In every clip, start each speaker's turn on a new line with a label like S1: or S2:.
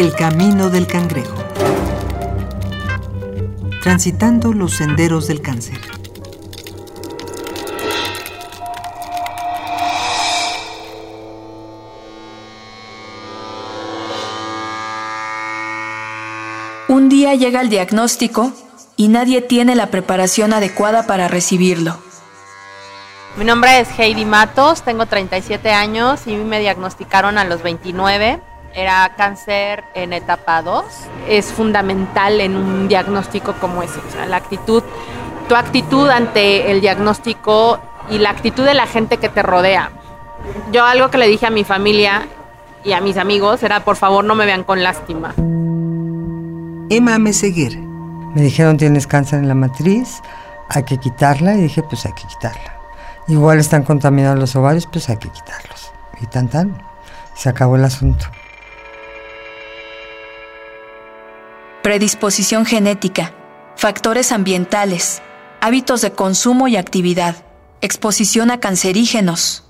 S1: El camino del cangrejo. Transitando los senderos del cáncer.
S2: Un día llega el diagnóstico y nadie tiene la preparación adecuada para recibirlo.
S3: Mi nombre es Heidi Matos, tengo 37 años y me diagnosticaron a los 29. Era cáncer en etapa 2. Es fundamental en un diagnóstico como ese, o sea, la actitud, tu actitud ante el diagnóstico y la actitud de la gente que te rodea. Yo algo que le dije a mi familia y a mis amigos era por favor no me vean con lástima.
S1: Emma Meseguer.
S4: Me dijeron tienes cáncer en la matriz, hay que quitarla y dije pues hay que quitarla. Igual están contaminados los ovarios, pues hay que quitarlos. Y tan tan, se acabó el asunto.
S2: Predisposición genética, factores ambientales, hábitos de consumo y actividad, exposición a cancerígenos.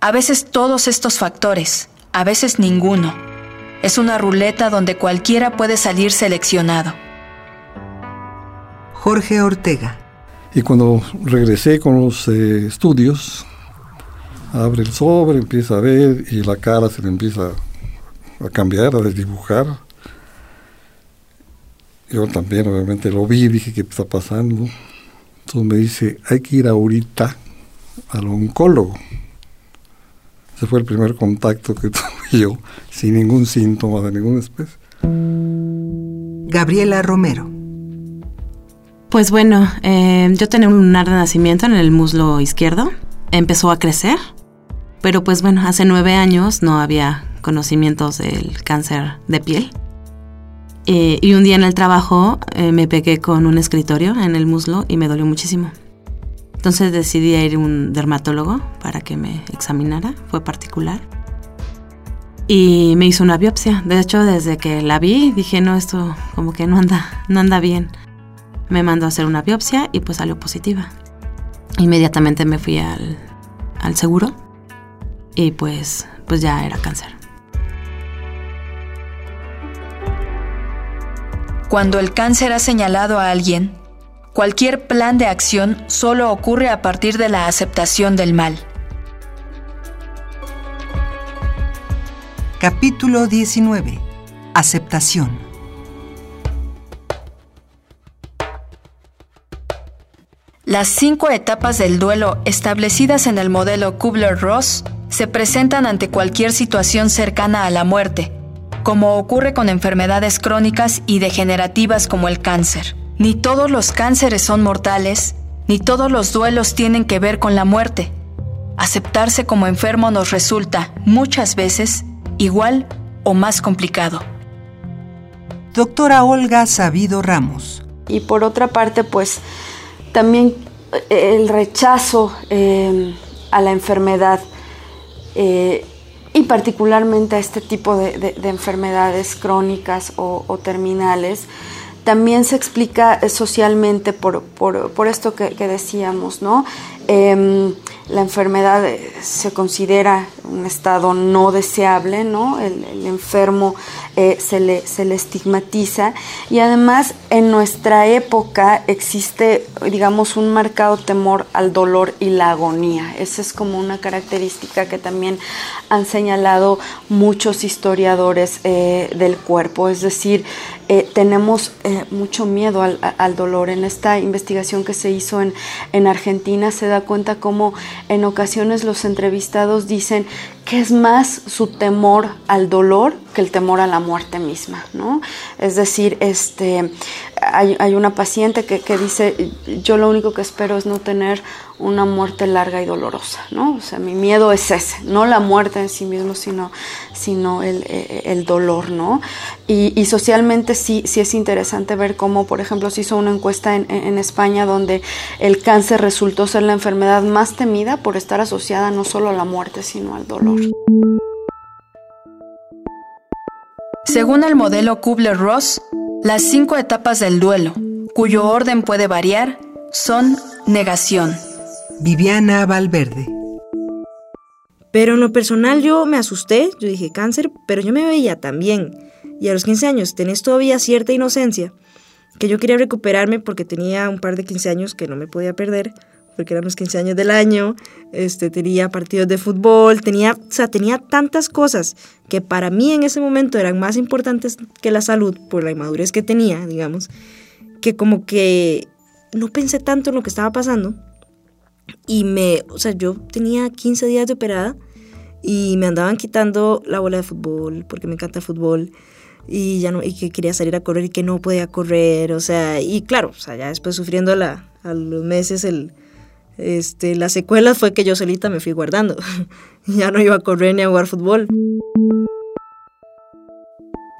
S2: A veces todos estos factores, a veces ninguno. Es una ruleta donde cualquiera puede salir seleccionado.
S1: Jorge Ortega.
S5: Y cuando regresé con los eh, estudios, abre el sobre, empieza a ver y la cara se le empieza a cambiar, a desdibujar. Yo también obviamente lo vi, dije, ¿qué está pasando? Entonces me dice, hay que ir ahorita al oncólogo. Ese fue el primer contacto que tuve yo, sin ningún síntoma de ninguna especie.
S1: Gabriela Romero.
S6: Pues bueno, eh, yo tenía un lunar de nacimiento en el muslo izquierdo. Empezó a crecer, pero pues bueno, hace nueve años no había conocimientos del cáncer de piel. Eh, y un día en el trabajo eh, me pegué con un escritorio en el muslo y me dolió muchísimo. Entonces decidí ir a un dermatólogo para que me examinara, fue particular. Y me hizo una biopsia. De hecho, desde que la vi, dije, no, esto como que no anda, no anda bien. Me mandó a hacer una biopsia y pues salió positiva. Inmediatamente me fui al, al seguro y pues, pues ya era cáncer.
S2: Cuando el cáncer ha señalado a alguien, cualquier plan de acción solo ocurre a partir de la aceptación del mal.
S1: Capítulo 19. Aceptación.
S2: Las cinco etapas del duelo establecidas en el modelo Kubler-Ross se presentan ante cualquier situación cercana a la muerte, como ocurre con enfermedades crónicas y degenerativas como el cáncer. Ni todos los cánceres son mortales, ni todos los duelos tienen que ver con la muerte. Aceptarse como enfermo nos resulta, muchas veces, igual o más complicado.
S1: Doctora Olga Sabido Ramos.
S7: Y por otra parte, pues también eh, el rechazo eh, a la enfermedad eh, y particularmente a este tipo de, de, de enfermedades crónicas o, terminales, también se explica socialmente por, por, por esto que, decíamos, ¿no? Eh, la enfermedad se considera un estado no deseable, ¿no? El, enfermo eh, se, le, se, le, estigmatiza y además en nuestra época existe, digamos, un marcado temor al dolor y la agonía. Esa es como una característica que también han señalado muchos historiadores eh, del cuerpo, es decir, eh, tenemos mucho miedo al, al, dolor. En esta investigación que se hizo en, en Argentina se da cuenta cómo en ocasiones los entrevistados dicen es más su temor al dolor que el temor a la muerte misma, ¿no? Es decir, este, hay, hay una paciente que, que, dice, yo lo único que espero es no tener una muerte larga y dolorosa, ¿no? O sea, mi miedo es ese, no la muerte en sí mismo, sino, sino el, el dolor, ¿no? Y, socialmente sí, sí es interesante ver cómo, por ejemplo, se hizo una encuesta en, en España donde el cáncer resultó ser la enfermedad más temida por estar asociada no solo a la muerte, sino al dolor.
S2: Según el modelo Kubler-Ross, las cinco etapas del duelo, cuyo orden puede variar, son negación.
S1: Viviana Valverde.
S8: Pero en lo personal yo me asusté, yo dije cáncer, pero yo me veía también. y a los 15 años tenés todavía cierta inocencia, que yo quería recuperarme porque tenía un par de 15 años que no me podía perder, porque eran los 15 años del año, este, tenía partidos de fútbol, tenía, o sea, tenía tantas cosas que para mí en ese momento eran más importantes que la salud, por la inmadurez que tenía, digamos, que como que no pensé tanto en lo que estaba pasando. Y me, o sea, yo tenía 15 días de operada y me andaban quitando la bola de fútbol porque me encanta el fútbol y ya no y que quería salir a correr y que no podía correr, o sea, y claro, o sea, ya después sufriendo la, a los meses el este la secuela fue que yo solita me fui guardando. ya no iba a correr ni a jugar fútbol.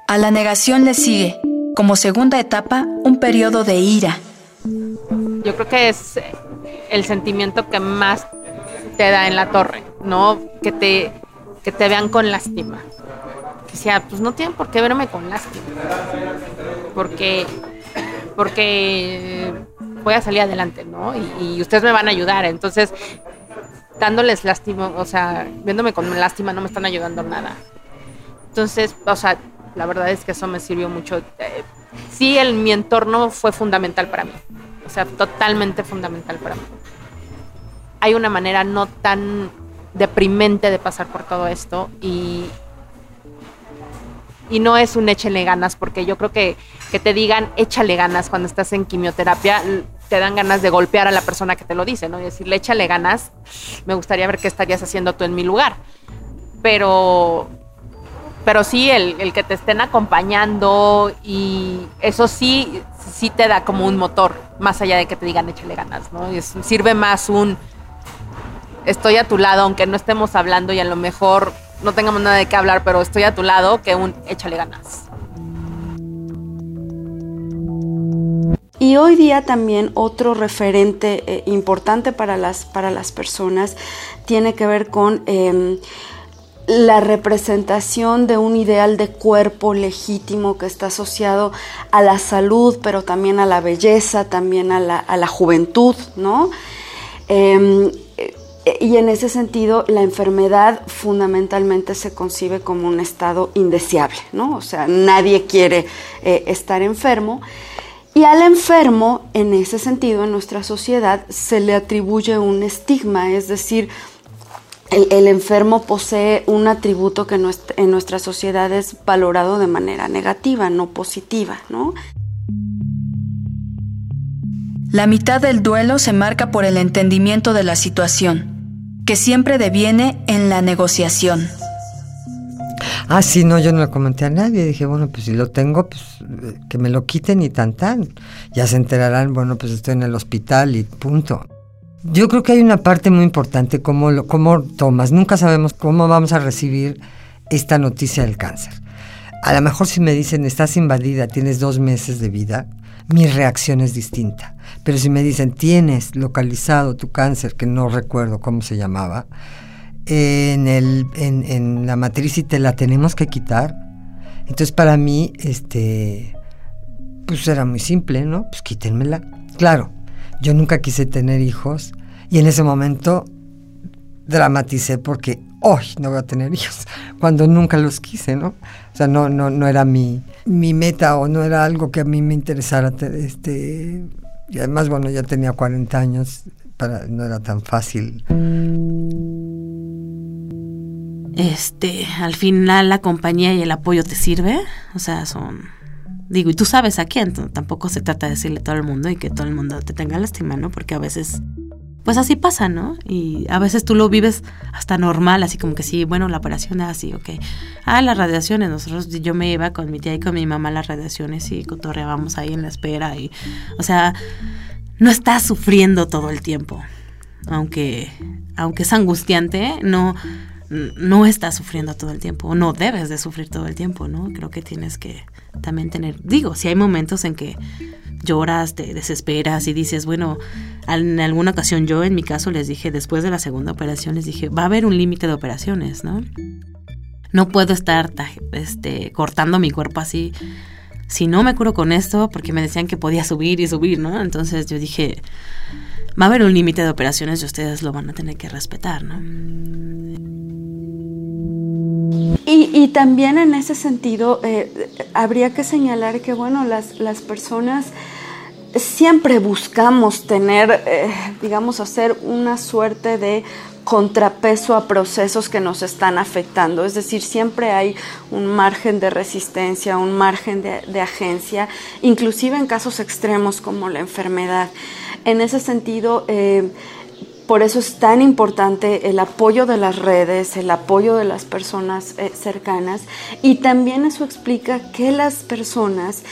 S2: A la negación le sigue, como segunda etapa, un periodo de ira.
S3: Yo creo que es el sentimiento que más te da en la torre, ¿no? Que te, que te vean con lástima. Que sea, pues no tienen por qué verme con lástima. Porque, porque voy a salir adelante, ¿no? Y, ustedes me van a ayudar. Entonces, dándoles lástima, o sea, viéndome con lástima no me están ayudando nada. Entonces, o sea, la verdad es que eso me sirvió mucho. Eh, sí, el, mi entorno fue fundamental para mí. O sea, totalmente fundamental para mí. Hay una manera no tan deprimente de pasar por todo esto y, y no es un échale ganas, porque yo creo que que te digan échale ganas cuando estás en quimioterapia, te dan ganas de golpear a la persona que te lo dice, ¿no? Y decirle échale ganas, me gustaría ver qué estarías haciendo tú en mi lugar. Pero, pero sí, el, el que te estén acompañando y eso sí, sí te da como un motor, más allá de que te digan échale ganas, ¿no? Y sirve más un estoy a tu lado, aunque no estemos hablando y a lo mejor no tengamos nada de qué hablar, pero estoy a tu lado, que un échale ganas.
S7: Y hoy día también otro referente eh, importante para las, para las personas tiene que ver con eh, la representación de un ideal de cuerpo legítimo que está asociado a la salud, pero también a la belleza, también a la, a la juventud, ¿no? Eh, y en ese sentido, la enfermedad fundamentalmente se concibe como un estado indeseable, ¿no? O sea, nadie quiere eh, estar enfermo. Y al enfermo, en ese sentido, en nuestra sociedad, se le atribuye un estigma, es decir, el enfermo posee un atributo que en nuestra sociedad es valorado de manera negativa, no positiva, ¿no?
S2: La mitad del duelo se marca por el entendimiento de la situación, que siempre deviene en la negociación.
S4: Ah, sí, no, yo no lo comenté a nadie. Dije, bueno, pues si lo tengo, pues que me lo quiten y tan tan. Ya se enterarán, bueno, pues estoy en el hospital y punto. Yo creo que hay una parte muy importante, cómo, lo, cómo tomas. Nunca sabemos cómo vamos a recibir esta noticia del cáncer. A lo mejor si me dicen, estás invadida, tienes dos meses de vida, mi reacción es distinta. Pero si me dicen, tienes localizado tu cáncer, que no recuerdo cómo se llamaba, en, el, en, la matriz y te la tenemos que quitar. Entonces para mí, este, pues era muy simple, ¿no? Pues quítenmela. Claro, yo nunca quise tener hijos y en ese momento dramaticé porque hoy no voy a tener hijos, cuando nunca los quise, ¿no? O sea, no, no, no era mi, mi meta o no era algo que a mí me interesara. Este, y además, bueno, ya tenía 40 años, para, no era tan fácil
S6: este, al final la compañía y el apoyo te sirve, o sea, son digo, y tú sabes a quién, tampoco se trata de decirle a todo el mundo y que todo el mundo te tenga lástima, ¿no? Porque a veces pues así pasa, ¿no? Y a veces tú lo vives hasta normal, así como que sí, bueno, la operación así, ok. Ah, las radiaciones, nosotros, yo me iba con mi tía y con mi mamá a las radiaciones y cotorreábamos ahí en la espera y, o sea, no estás sufriendo todo el tiempo, aunque, aunque es angustiante, no, no estás sufriendo todo el tiempo, no debes de sufrir todo el tiempo, ¿no? Creo que tienes que también tener, digo, si hay momentos en que lloras, te desesperas y dices, bueno, en alguna ocasión yo en mi caso les dije, después de la segunda operación, les dije, va a haber un límite de operaciones, ¿no? No puedo estar este, cortando mi cuerpo así. Si no me curo con esto, porque me decían que podía subir y subir, ¿no? Entonces yo dije, va a haber un límite de operaciones y ustedes lo van a tener que respetar, ¿no?
S7: Y, también en ese sentido eh, habría que señalar que, bueno, las, las personas siempre buscamos tener, eh, digamos, hacer una suerte de contrapeso a procesos que nos están afectando. Es decir, siempre hay un margen de resistencia, un margen de, agencia, inclusive en casos extremos como la enfermedad. En ese sentido, eh, por eso es tan importante el apoyo de las redes, el apoyo de las personas eh, cercanas y también eso explica que las personas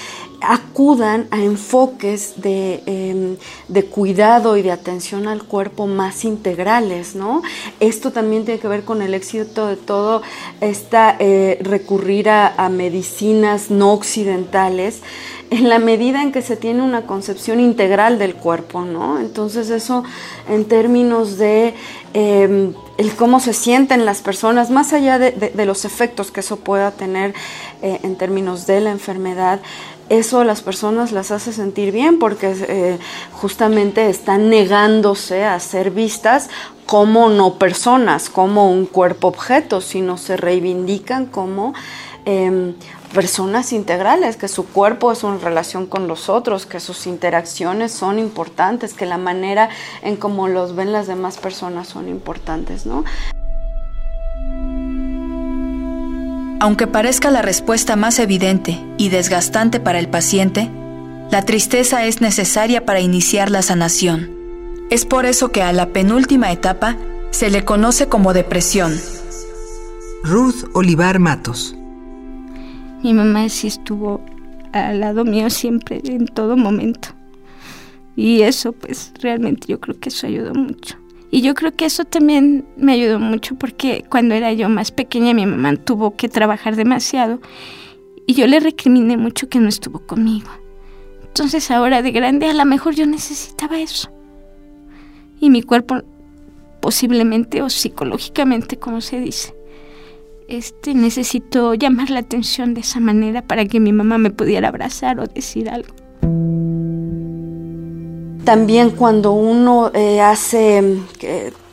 S7: acudan a enfoques em, de, cuidado y de atención al cuerpo más integrales, ¿no? Esto también tiene que ver con el éxito de todo esta eh, recurrir a, medicinas no occidentales en la medida en que se tiene una concepción integral del cuerpo, ¿no? Entonces eso en términos de em, el cómo se sienten las personas, más allá de, los efectos que eso pueda tener eh, en términos de la enfermedad, eso a las personas las hace sentir bien porque eh, justamente están negándose a ser vistas como no personas, como un cuerpo objeto, sino se reivindican como em, personas integrales, que su cuerpo es una relación con los otros, que sus interacciones son importantes, que la manera en cómo los ven las demás personas son importantes, ¿no?
S2: Aunque parezca la respuesta más evidente y desgastante para el paciente, la tristeza es necesaria para iniciar la sanación. Es por eso que a la penúltima etapa se le conoce como depresión.
S1: Ruth Olivar Matos.
S9: Mi mamá sí estuvo al lado mío siempre, en todo momento. Y eso, pues realmente yo creo que eso ayudó mucho. Y yo creo que eso también me ayudó mucho porque cuando era yo más pequeña mi mamá tuvo que trabajar demasiado y yo le recriminé mucho que no estuvo conmigo. Entonces ahora de grande a lo mejor yo necesitaba eso. Y mi cuerpo posiblemente o psicológicamente, como se dice, este necesitó llamar la atención de esa manera para que mi mamá me pudiera abrazar o decir algo.
S7: También cuando uno eh, hace,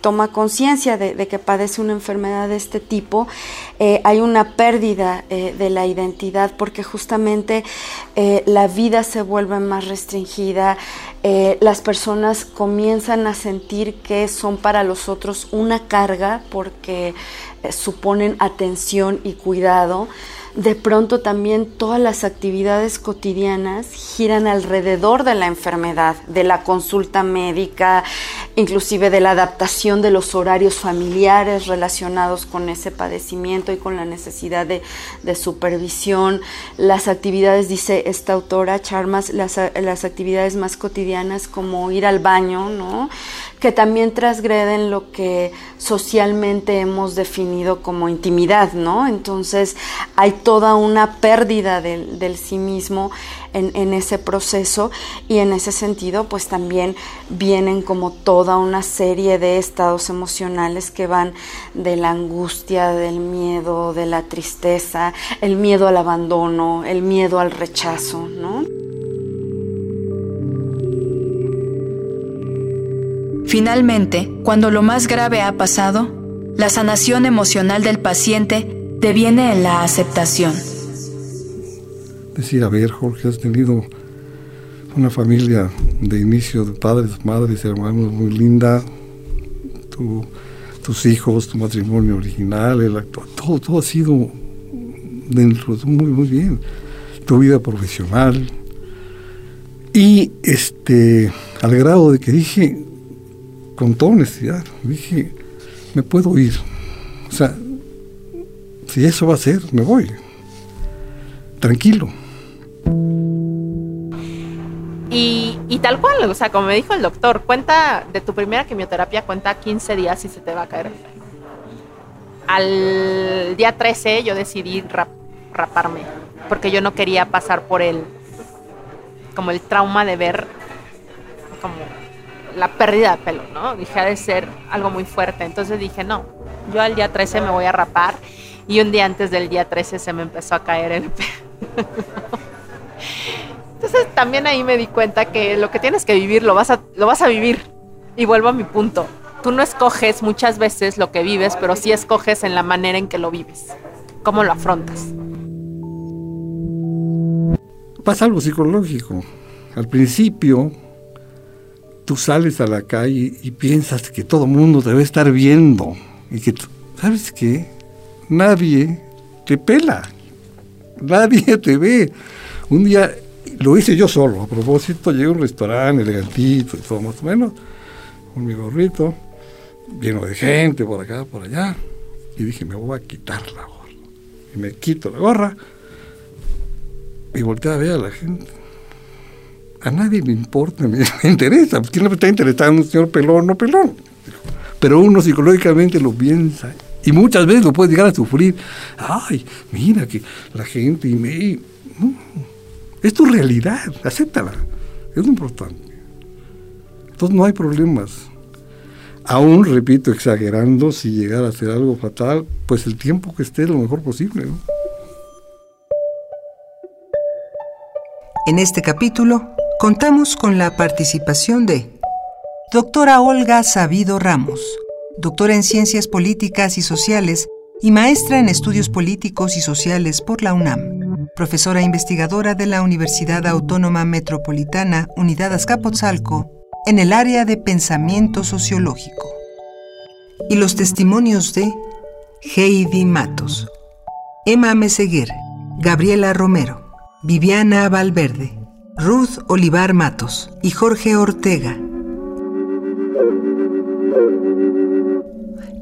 S7: toma conciencia de, que padece una enfermedad de este tipo, eh, hay una pérdida eh, de la identidad porque justamente la vida se vuelve más restringida, las personas comienzan a sentir que son para los otros una carga porque suponen atención y cuidado de pronto también todas las actividades cotidianas giran alrededor de la enfermedad, de la consulta médica, inclusive de la adaptación de los horarios familiares relacionados con ese padecimiento y con la necesidad de, supervisión. Las actividades, dice esta autora Charmas, las, las actividades más cotidianas como ir al baño, ¿no? Que también transgreden lo que socialmente hemos definido como intimidad, ¿no? Entonces hay toda una pérdida del, sí mismo en, ese proceso y en ese sentido pues también vienen como toda una serie de estados emocionales que van de la angustia, del miedo, de la tristeza, el miedo al abandono, el miedo al rechazo, ¿no?
S2: Finalmente, cuando lo más grave ha pasado, la sanación emocional del paciente deviene en la aceptación.
S5: Decir, a ver, Jorge, has tenido una familia de inicio de padres, madres, hermanos muy linda, tus hijos, tu matrimonio original, el actual, todo, todo ha sido dentro de muy, muy bien. Tu vida profesional. Y este, al grado de que dije, con toda honestidad, dije, me puedo ir. O sea, si eso va a ser, me voy. Tranquilo.
S3: Y, y, tal cual, o sea, como me dijo el doctor, cuenta de tu primera quimioterapia, cuenta 15 días y se te va a caer. Al día 13 yo decidí raparme, porque yo no quería pasar por el, como el trauma de ver como la pérdida de pelo, ¿no? Dije, ha de ser algo muy fuerte. Entonces dije, no, yo al día 13 me voy a rapar. Y un día antes del día 13 se me empezó a caer el pelo. Entonces también ahí me di cuenta que lo que tienes que vivir lo vas a, lo vas a vivir. Y vuelvo a mi punto. Tú no escoges muchas veces lo que vives, pero sí escoges en la manera en que lo vives. ¿Cómo lo afrontas?
S5: Pasa algo psicológico. Al principio, tú sales a la calle y piensas que todo el mundo te debe estar viendo y que, ¿sabes qué? Nadie te pela, nadie te ve. Un día lo hice yo solo, a propósito, llegué a un restaurante elegantito y todo más o menos, con mi gorrito, lleno de gente por acá, por allá, y dije, me voy a quitar la gorra. Y me quito la gorra y volteé a ver a la gente. A nadie le importa, me, interesa. ¿Quién le está interesado en un señor pelón no pelón? Pero uno psicológicamente lo piensa y muchas veces lo puede llegar a sufrir. Ay, mira que la gente y me... No, es tu realidad, acéptala. Es importante. Entonces no hay problemas. Aún, repito, exagerando, si llegara a ser algo fatal, pues el tiempo que esté lo mejor posible.
S1: En este capítulo contamos con la participación de doctora Olga Sabido Ramos, doctora en Ciencias Políticas y Sociales y maestra en Estudios Políticos y Sociales por la UNAM, profesora investigadora de la Universidad Autónoma Metropolitana Unidad Azcapotzalco en el área de pensamiento sociológico. Y los testimonios de Heidi Matos, Emma Meseguer, Gabriela Romero, Viviana Valverde, Ruth Olivar Matos y Jorge Ortega.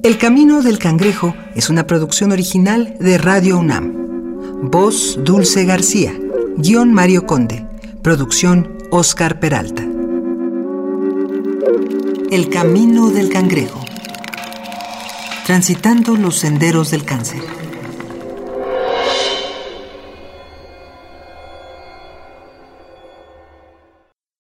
S1: El Camino del Cangrejo es una producción original de Radio UNAM. Voz Dulce García. Guión Mario Conde. Producción Oscar Peralta. El Camino del Cangrejo. Transitando los senderos del cáncer.